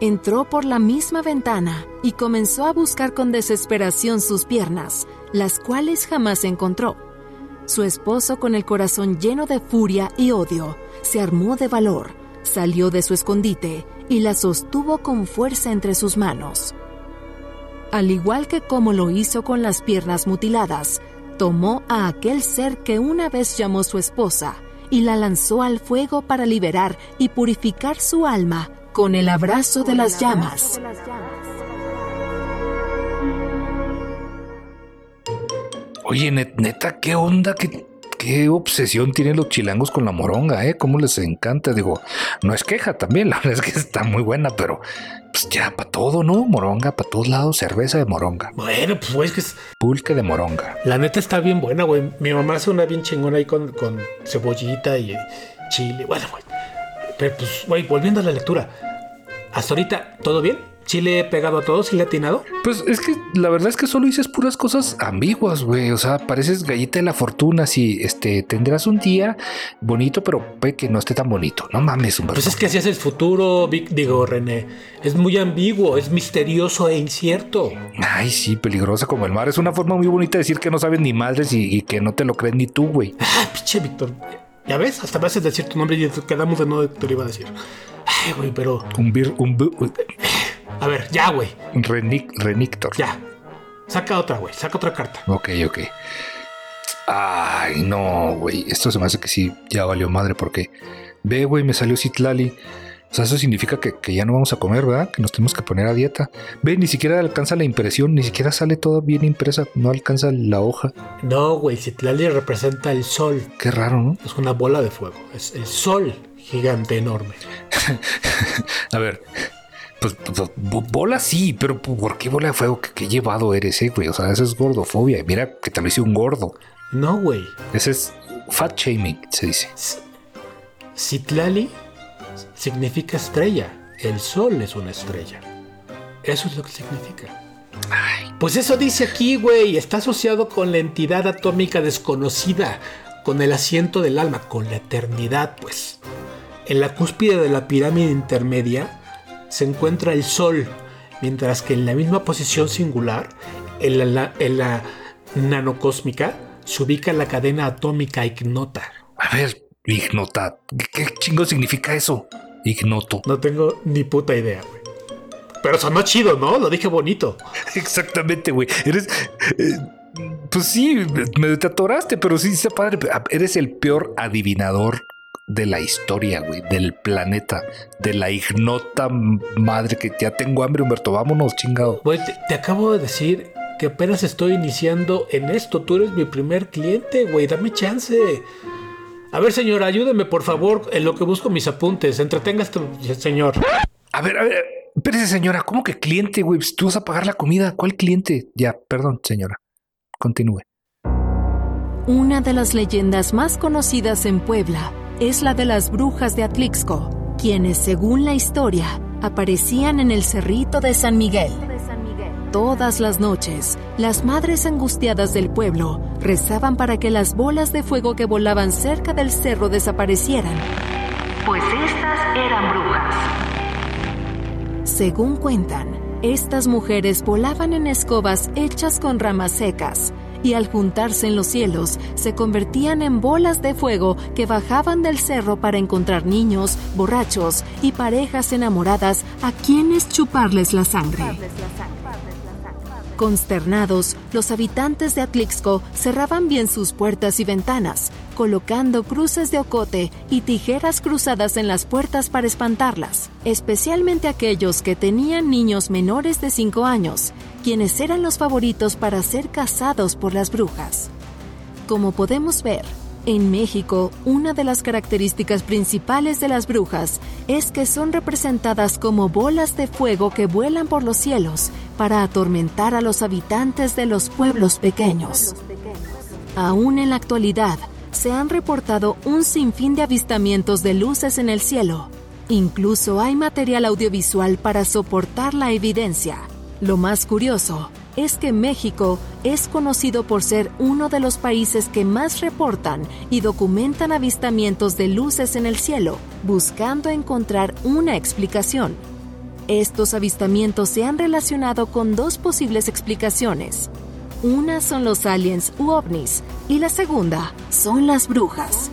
S1: Entró por la misma ventana y comenzó a buscar con desesperación sus piernas, las cuales jamás encontró. Su esposo, con el corazón lleno de furia y odio, se armó de valor, salió de su escondite y la sostuvo con fuerza entre sus manos. Al igual que como lo hizo con las piernas mutiladas, tomó a aquel ser que una vez llamó su esposa y la lanzó al fuego para liberar y purificar su alma con el abrazo de las llamas.
S4: Oye, net- neta, ¿qué onda? ¿Qué, qué obsesión tienen los chilangos con la moronga, eh? ¿Cómo les encanta? Digo, no es queja también, (laughs) la verdad es que está muy buena, pero pues ya para todo, ¿no? Moronga, para todos lados, cerveza de moronga,
S5: Bueno, pues güey, es que es-
S4: pulque de moronga.
S5: la neta está bien buena, güey. Mi mamá hace una bien chingona ahí con, con cebollita y chile. Bueno, güey. Pero pues, güey, volviendo a la lectura. Hasta ahorita, ¿todo bien? ¿Chile pegado a todos y le ha atinado?
S4: Pues es que la verdad es que solo dices puras cosas ambiguas, güey. O sea, pareces galleta de la fortuna. Si este tendrás un día bonito, pero puede que no esté tan bonito. No mames, Humberto.
S5: Pues es que así es el futuro, digo, René. Es muy ambiguo, es misterioso e incierto.
S4: Ay, sí, peligrosa como el mar. Es una forma muy bonita de decir que no sabes ni madres y, y que no te lo crees ni tú, güey.
S5: Ah, pinche Víctor. Ya ves, hasta me haces decir tu nombre y quedamos de no te lo iba a decir. Ay, güey, pero.
S4: Un bir, un, bu-
S5: A ver, ya, güey.
S4: renic, renictor.
S5: Ya. Saca otra, güey. Saca otra carta.
S4: Ok, ok. Ay, no, güey. Esto se me hace que sí, ya valió madre porque ve, güey, me salió Citlali. O sea, eso significa que, que ya no vamos a comer, ¿verdad? Que nos tenemos que poner a dieta. Ve, ni siquiera alcanza la impresión, ni siquiera sale todo bien impresa, no alcanza la hoja.
S5: No, güey. Citlali representa el sol.
S4: Qué raro, ¿no?
S5: Es una bola de fuego. Es el sol gigante enorme. (laughs)
S4: A ver, pues, pues, bo- bola sí, pero ¿por qué bola de fuego? ¿Qué, qué llevado eres, eh, güey? O sea, eso es gordofobia. Mira que te lo hice un gordo.
S5: No, güey.
S4: Ese es fat shaming, se dice.
S5: Citlali significa estrella. El sol es una estrella. Eso es lo que significa. Pues eso dice aquí, güey. Está asociado con la entidad atómica desconocida, con el asiento del alma, con la eternidad, pues. En la cúspide de la pirámide intermedia se encuentra el sol, mientras que en la misma posición singular, en la, en la nanocósmica, se ubica la cadena atómica ignota.
S4: A ver, ignota. ¿Qué, chingo significa eso? Ignoto.
S5: No tengo ni puta idea, güey. Pero sonó chido, ¿no? Lo dije bonito. (laughs)
S4: Exactamente, güey. Eres. eh, pues sí, me te atoraste, pero sí está padre. Eres el peor adivinador de la historia, güey, del planeta, de la ignota madre que ya tengo hambre, Humberto. Vámonos, chingado.
S5: Güey, te, te acabo de decir que apenas estoy iniciando en esto. Tú eres mi primer cliente, güey. Dame chance. A ver, señor, ayúdeme, por favor, en lo que busco mis apuntes. Entretenga este señor.
S4: A ver, a ver, espérese, señora. ¿Cómo que cliente, güey? Pues tú vas a pagar la comida. ¿Cuál cliente? Ya, perdón, señora. Continúe.
S1: Una de las leyendas más conocidas en Puebla es la de las brujas de Atlixco, quienes, según la historia, aparecían en el cerrito de San Miguel. Todas las noches, las madres angustiadas del pueblo rezaban para que las bolas de fuego que volaban cerca del cerro desaparecieran.
S2: Pues estas eran brujas.
S1: Según cuentan, estas mujeres volaban en escobas hechas con ramas secas y al juntarse en los cielos se convertían en bolas de fuego que bajaban del cerro para encontrar niños, borrachos y parejas enamoradas a quienes chuparles la sangre. Consternados, los habitantes de Atlixco cerraban bien sus puertas y ventanas, colocando cruces de ocote y tijeras cruzadas en las puertas para espantarlas, especialmente aquellos que tenían niños menores de 5 años, quienes eran los favoritos para ser cazados por las brujas. Como podemos ver, en México, una de las características principales de las brujas es que son representadas como bolas de fuego que vuelan por los cielos para atormentar a los habitantes de los pueblos pequeños. Aún en la actualidad, se han reportado un sinfín de avistamientos de luces en el cielo. Incluso hay material audiovisual para soportar la evidencia. Lo más curioso es que México es conocido por ser uno de los países que más reportan y documentan avistamientos de luces en el cielo, buscando encontrar una explicación. Estos avistamientos se han relacionado con dos posibles explicaciones. Una son los aliens u ovnis y la segunda son las brujas.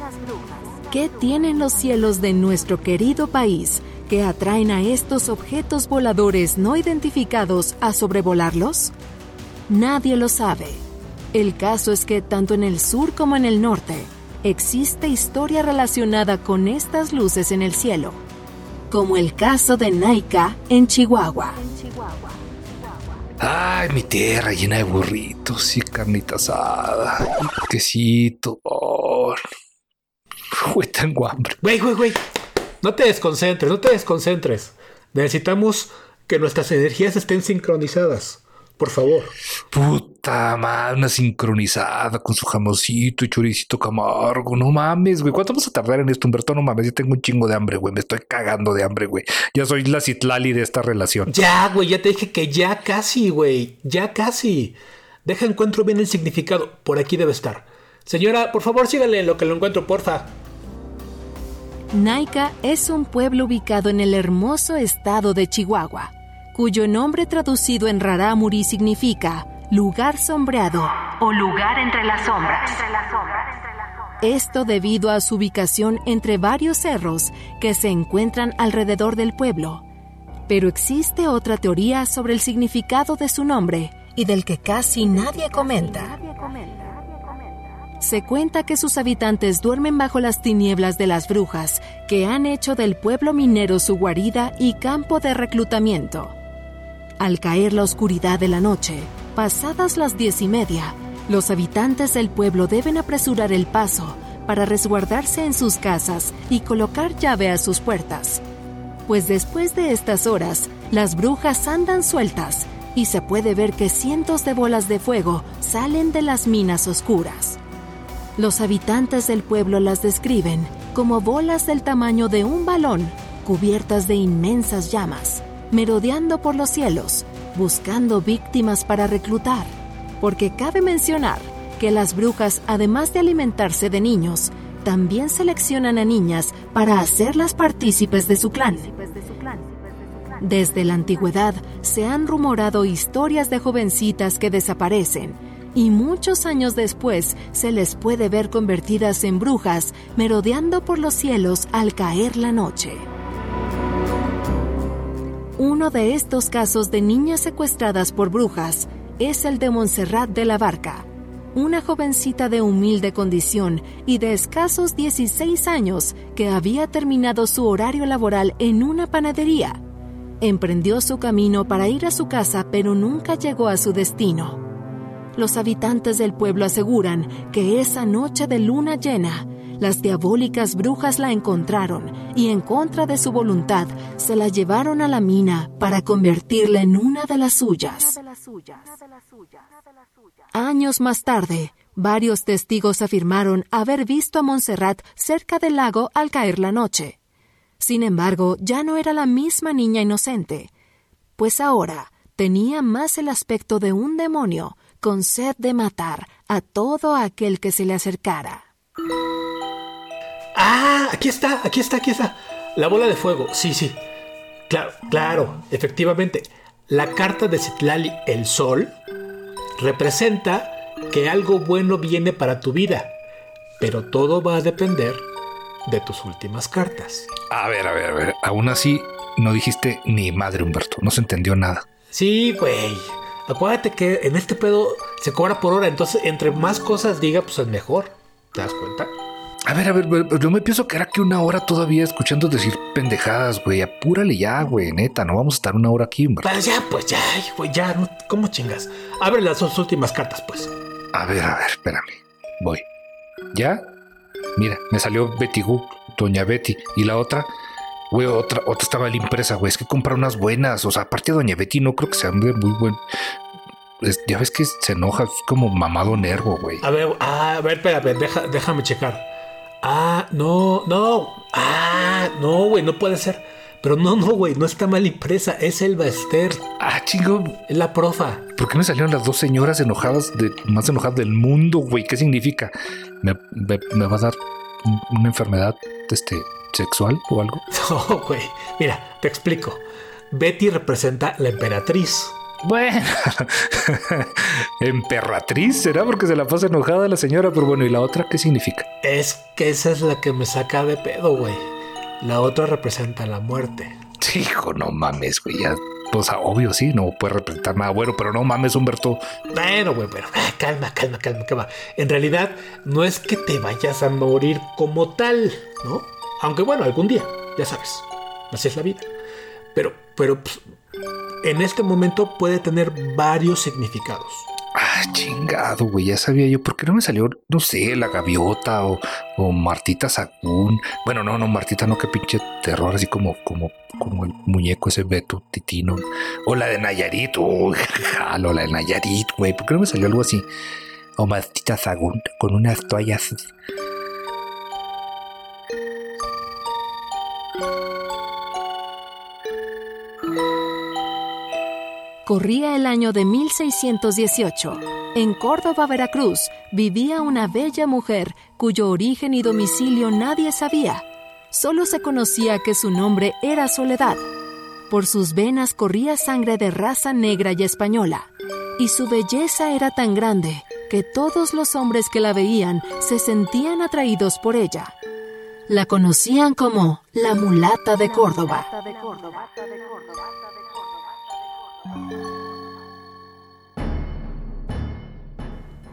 S1: ¿Qué tienen los cielos de nuestro querido país que atraen a estos objetos voladores no identificados a sobrevolarlos? Nadie lo sabe. El caso es que tanto en el sur como en el norte existe historia relacionada con estas luces en el cielo, como el caso de Naika en Chihuahua.
S4: Ay, mi tierra llena de burritos y carnita asada. Y quesito. Oh. (laughs) Güey, tengo hambre.
S5: Güey, güey, güey. No te desconcentres, no te desconcentres. Necesitamos que nuestras energías estén sincronizadas. Por favor.
S4: Puta madre, una sincronizada con su jamoncito y choricito camargo. No mames, güey. ¿Cuánto vamos a tardar en esto, Humberto? No mames, yo tengo un chingo de hambre, güey. Me estoy cagando de hambre, güey. Ya soy la citlali de esta relación.
S5: Ya, güey, ya te dije que ya casi, güey. Ya casi. Deja encuentro bien el significado. Por aquí debe estar. Señora, por favor, sígale lo que lo encuentro, porfa.
S1: Naica es un pueblo ubicado en el hermoso estado de Chihuahua, cuyo nombre traducido en rarámuri significa lugar sombreado
S2: o lugar entre las sombras.
S1: Esto debido a su ubicación entre varios cerros que se encuentran alrededor del pueblo. Pero existe otra teoría sobre el significado de su nombre y del que casi nadie comenta. Se cuenta que sus habitantes duermen bajo las tinieblas de las brujas, que han hecho del pueblo minero su guarida y campo de reclutamiento. Al caer la oscuridad de la noche, pasadas las diez y media, los habitantes del pueblo deben apresurar el paso para resguardarse en sus casas y colocar llave a sus puertas. Pues después de estas horas, las brujas andan sueltas y se puede ver que cientos de bolas de fuego salen de las minas oscuras. Los habitantes del pueblo las describen como bolas del tamaño de un balón, cubiertas de inmensas llamas, merodeando por los cielos, buscando víctimas para reclutar. Porque cabe mencionar que las brujas, además de alimentarse de niños, también seleccionan a niñas para hacerlas partícipes de su clan. Desde la antigüedad se han rumorado historias de jovencitas que desaparecen y muchos años después se les puede ver convertidas en brujas merodeando por los cielos al caer la noche. Uno de estos casos de niñas secuestradas por brujas es el de Montserrat de la Barca, una jovencita de humilde condición y de escasos 16 años que había terminado su horario laboral en una panadería. Emprendió su camino para ir a su casa pero nunca llegó a su destino. Los habitantes del pueblo aseguran que esa noche de luna llena, las diabólicas brujas la encontraron y en contra de su voluntad se la llevaron a la mina para convertirla en una de las suyas. Años más tarde, varios testigos afirmaron haber visto a Montserrat cerca del lago al caer la noche. Sin embargo, ya no era la misma niña inocente, pues ahora tenía más el aspecto de un demonio con sed de matar a todo aquel que se le acercara.
S5: Ah, aquí está, aquí está, aquí está. La bola de fuego, sí, sí. Claro, claro, efectivamente. La carta de Citlali, el sol, representa que algo bueno viene para tu vida, pero todo va a depender de tus últimas cartas.
S4: A ver, a ver, a ver. Aún así, no dijiste ni madre, Humberto. No se entendió nada.
S5: Sí, güey. Acuérdate que en este pedo se cobra por hora, entonces entre más cosas diga, pues es mejor. ¿Te das cuenta?
S4: A ver, a ver, yo me pienso que era que una hora todavía escuchando decir pendejadas, güey. Apúrale ya, güey, neta. No vamos a estar una hora aquí, Humberto.
S5: Pues ya, pues ya, güey, ya. no- ¿Cómo chingas? Abre las dos últimas cartas, pues.
S4: A ver, a ver, espérame. Voy. ¿Ya? Mira, me salió Betty Gu, Doña Betty. Y la otra, güey, otra, otra está mal impresa, güey. Es que comprar unas buenas. O sea, aparte de Doña Betty, no creo que sean de muy buen. Es- ya ves que se enoja, es como mamado nervo, güey.
S5: A ver, ah, a ver, espérame, deja- déjame checar. Ah, no, no. Ah, no, güey, no puede ser. Pero no, no, güey, no está mal impresa. Es Elba Esther.
S4: Ah, chingo.
S5: Es la profa.
S4: ¿Por qué me salieron las dos señoras enojadas, de, más enojadas del mundo, güey? ¿Qué significa? ¿Me, me, me va a dar un- una enfermedad este, sexual o algo? (laughs)
S5: No, güey. Mira, te explico. Betty representa la emperatriz.
S4: Bueno, (laughs) emperatriz será porque se la pasa enojada la señora, pero bueno, ¿y la otra qué significa?
S5: Es que esa es la que me saca de pedo, güey. La otra representa la muerte.
S4: Hijo, no mames, güey, ya. O sea, obvio, sí, no puede representar nada bueno, pero no mames, Humberto.
S5: Bueno, güey, pero ah, calma, calma, calma, calma. En realidad, no es que te vayas a morir como tal, ¿no? Aunque bueno, algún día, ya sabes. Así es la vida. Pero, pero, pues, en este momento puede tener varios significados.
S4: Ah, chingado, güey. Ya sabía yo. ¿Por qué no me salió, no sé, la gaviota o, o Martita Sagún? Bueno, no, no, Martita, no, qué pinche terror, así como, como, como el muñeco ese Beto Titino. O la de Nayarit, uy, jalo, la de Nayarit, güey. ¿Por qué no me salió algo así? O Martita Sagún con unas toallas.
S1: Corría el año de 1618. En Córdoba, Veracruz, vivía una bella mujer cuyo origen y domicilio nadie sabía. Solo se conocía que su nombre era Soledad. Por sus venas corría sangre de raza negra y española, y su belleza era tan grande que todos los hombres que la veían se sentían atraídos por ella. La conocían como la mulata de Córdoba.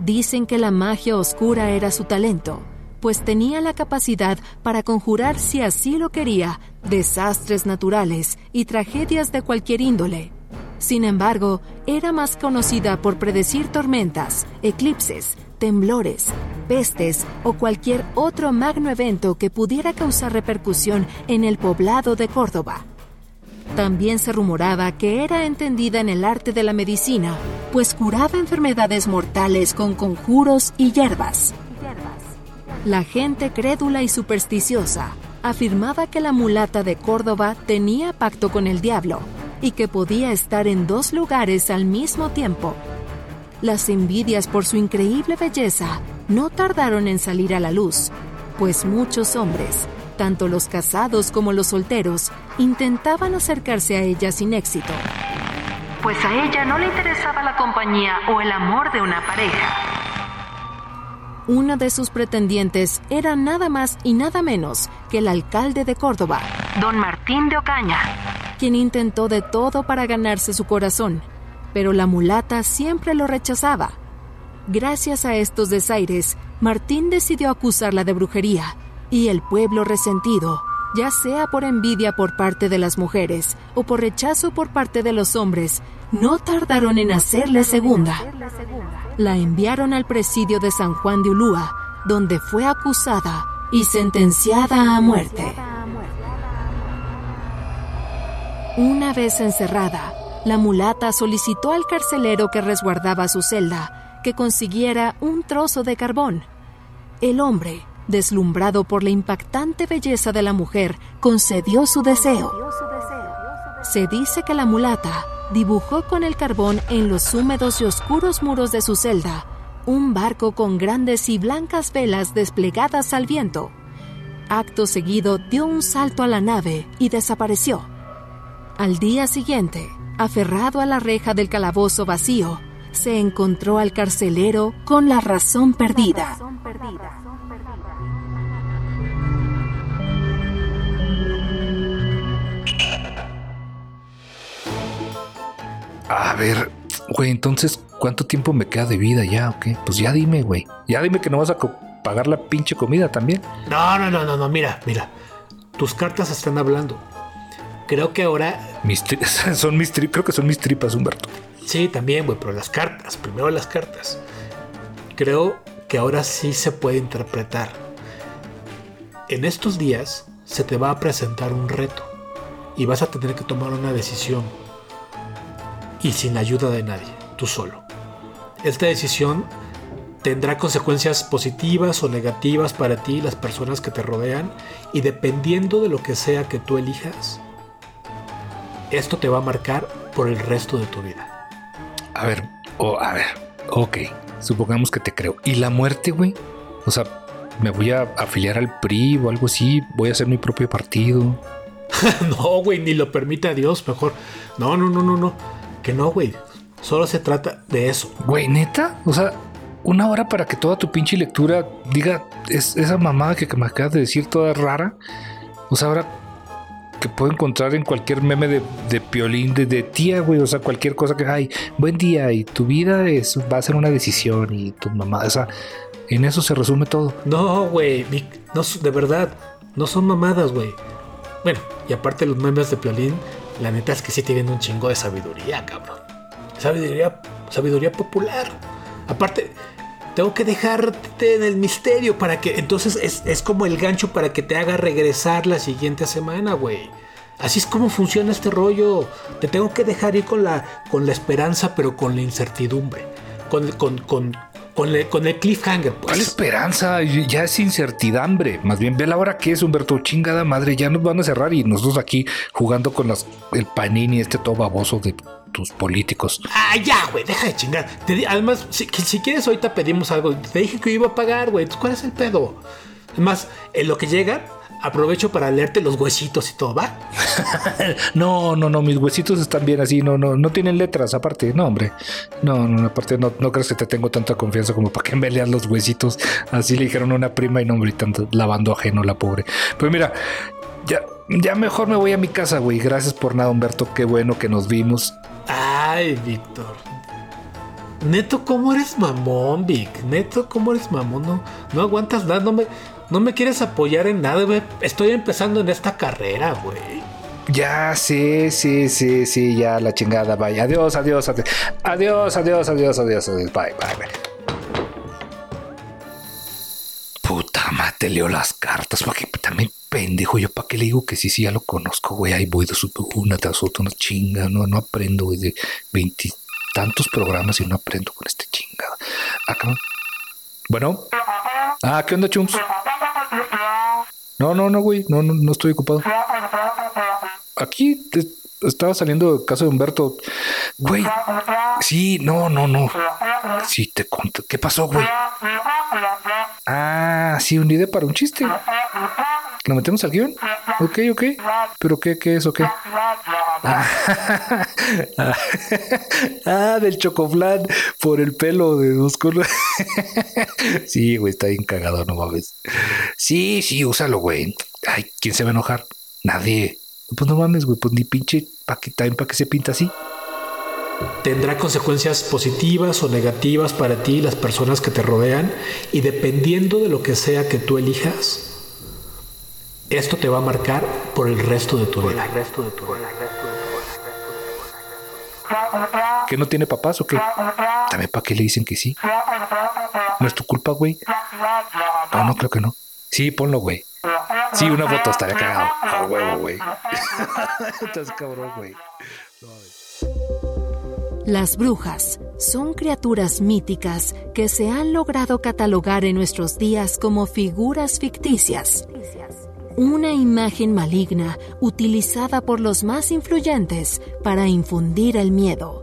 S1: Dicen que la magia oscura era su talento, pues tenía la capacidad para conjurar, si así lo quería, desastres naturales y tragedias de cualquier índole. Sin embargo, era más conocida por predecir tormentas, eclipses, temblores, pestes o cualquier otro magno evento que pudiera causar repercusión en el poblado de Córdoba. También se rumoraba que era entendida en el arte de la medicina, pues curaba enfermedades mortales con conjuros y hierbas. La gente crédula y supersticiosa afirmaba que la mulata de Córdoba tenía pacto con el diablo y que podía estar en dos lugares al mismo tiempo. Las envidias por su increíble belleza no tardaron en salir a la luz, pues muchos hombres, tanto los casados como los solteros, intentaban acercarse a ella sin éxito.
S2: Pues a ella no le interesaba la compañía o el amor de una pareja.
S1: Una de sus pretendientes era nada más y nada menos que el alcalde de Córdoba,
S2: Don Martín de Ocaña.
S1: quien intentó de todo para ganarse su corazón, pero la mulata siempre lo rechazaba. Gracias a estos desaires, Martín decidió acusarla de brujería, y el pueblo resentido, ya sea por envidia por parte de las mujeres o por rechazo por parte de los hombres, no tardaron en hacerle segunda. La enviaron al presidio de San Juan de Ulúa, donde fue acusada y sentenciada a muerte. Una vez encerrada, la mulata solicitó al carcelero que resguardaba su celda que consiguiera un trozo de carbón. El hombre, deslumbrado por la impactante belleza de la mujer, concedió su deseo. Se dice que la mulata dibujó con el carbón en los húmedos y oscuros muros de su celda un barco con grandes y blancas velas desplegadas al viento. Acto seguido dio un salto a la nave y desapareció. Al día siguiente, aferrado a la reja del calabozo vacío, se encontró al carcelero con la razón perdida.
S4: A ver, güey, entonces, ¿cuánto tiempo me queda de vida ya o qué? Pues ya dime, güey. Ya dime que no vas a pagar la pinche comida también.
S5: No, no, no, no, no, mira, mira. Tus cartas están hablando. Creo que ahora,
S4: Mis (laughs) son mis creo que son mis tripas, Humberto.
S5: sí, también, güey, pero las cartas, primero las cartas. Creo que ahora sí se puede interpretar. En estos días se te va a presentar un reto y vas a tener que tomar una decisión. Y sin ayuda de nadie, tú solo. Esta decisión tendrá consecuencias positivas o negativas para ti y las personas que te rodean y dependiendo de lo que sea que tú elijas, esto te va a marcar por el resto de tu vida.
S4: A ver, a ver, ok, supongamos que te creo. ¿Y la muerte, güey? O sea, me voy a afiliar al PRI o algo así, voy a hacer mi propio partido. (laughs)
S5: no, güey, ni lo permite a Dios, mejor. No, no, no, no, no. Que no, güey. Solo se trata de eso.
S4: Güey, neta, o sea, una hora para que toda tu pinche lectura diga es, esa mamada que me acabas de decir toda rara. O sea, ahora que puedo encontrar en cualquier meme de, de piolín, de, de tía, güey, o sea, cualquier cosa que hay, buen día y tu vida es, va a ser una decisión y tu mamá, o sea, en eso se resume todo.
S5: No, güey. No, de verdad. No son mamadas, güey. Bueno, y aparte los memes de Piolín la neta es que sí tienen un chingo de sabiduría, cabrón. Sabiduría, sabiduría popular. Aparte, tengo que dejarte en el misterio para que. Entonces es, es como el gancho para que te haga regresar la siguiente semana, güey. Así es como funciona este rollo. Te tengo que dejar ir con la, con la esperanza, pero con la incertidumbre. Con, con, con, con, el, con el cliffhanger. Pues.
S4: ¿Cuál esperanza? Ya es incertidumbre. Más bien, ve la hora que es, Humberto. Chingada madre, ya nos van a cerrar y nosotros aquí jugando con las, el panini, este todo baboso de tus políticos.
S5: Ah, ya, güey, deja de chingar. Te además, si, quieres, ahorita pedimos algo. Te dije que iba a pagar, güey. ¿Cuál es el pedo? Además, en lo que llega, aprovecho para leerte los huesitos y todo, ¿va? (laughs)
S4: No, no, no, mis huesitos están bien así, no, no, no tienen letras aparte, no, hombre. No, no, aparte no, no crees que te tengo tanta confianza como para que me leas los huesitos. Así le dijeron a una prima y no, hombre, tanto lavando ajeno la pobre. Pues mira, ya, ya mejor me voy a mi casa, güey. Gracias por nada, Humberto. Qué bueno que nos vimos.
S5: Ay, Víctor. Neto, ¿cómo eres mamón, Vic? Neto, ¿cómo eres mamón? No, no aguantas nada, no me, no me quieres apoyar en nada, güey. Estoy empezando en esta carrera, güey.
S4: Ya, sí, sí, sí, sí, ya la chingada, vaya. Adiós, adiós, adiós. Adiós, adiós, adiós, adiós, adiós. Bye, bye, bye. Puta madre, te leo las cartas. ¿Para qué? También pendejo. Yo, ¿para qué le digo que sí, sí, ya lo conozco, güey? Ahí voy de su- una tras otra, una chinga. No, no aprendo, güey, de veintitantos programas y no aprendo con este chingado. Acá. Bueno. Ah, ¿qué onda, chums? No, no, no, güey. No, no, no estoy ocupado. Aquí te- estaba saliendo el caso de Humberto. Güey. Sí, no, no, no. Sí, te conto. ¿Qué pasó, güey? Ah, sí, un idea para un chiste. ¿Lo metemos al guion? Ok, ok. ¿Pero qué, qué es o qué? Ah, (laughs) ah, del chocoflan por el pelo de dos colores. (laughs) sí, güey, está bien cagado, no mames. Sí, sí, úsalo, güey. Ay, ¿quién se va a enojar? Nadie. Pues no mames, güey, pues ni pinche pa' para que se pinta así.
S5: Tendrá consecuencias positivas o negativas para ti y las personas que te rodean y dependiendo de lo que sea que tú elijas, esto te va a marcar por el resto de tu vida.
S4: ¿Que no tiene papás o qué? También para qué le dicen que sí. No es tu culpa, güey. No, no creo que no. Sí, ponlo, güey. Sí, una foto estaría cagado. A huevo, güey. (laughs) Estás cabrón, güey.
S1: Las brujas son criaturas míticas que se han logrado catalogar en nuestros días como figuras ficticias. Una imagen maligna utilizada por los más influyentes para infundir el miedo.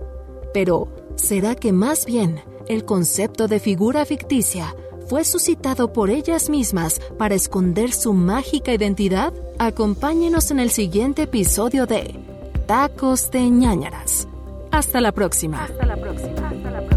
S1: Pero, ¿será que más bien el concepto de figura ficticia fue suscitado por ellas mismas para esconder su mágica identidad? Acompáñenos en el siguiente episodio de Tacos de ñañaras. Hasta la próxima.
S3: Tac-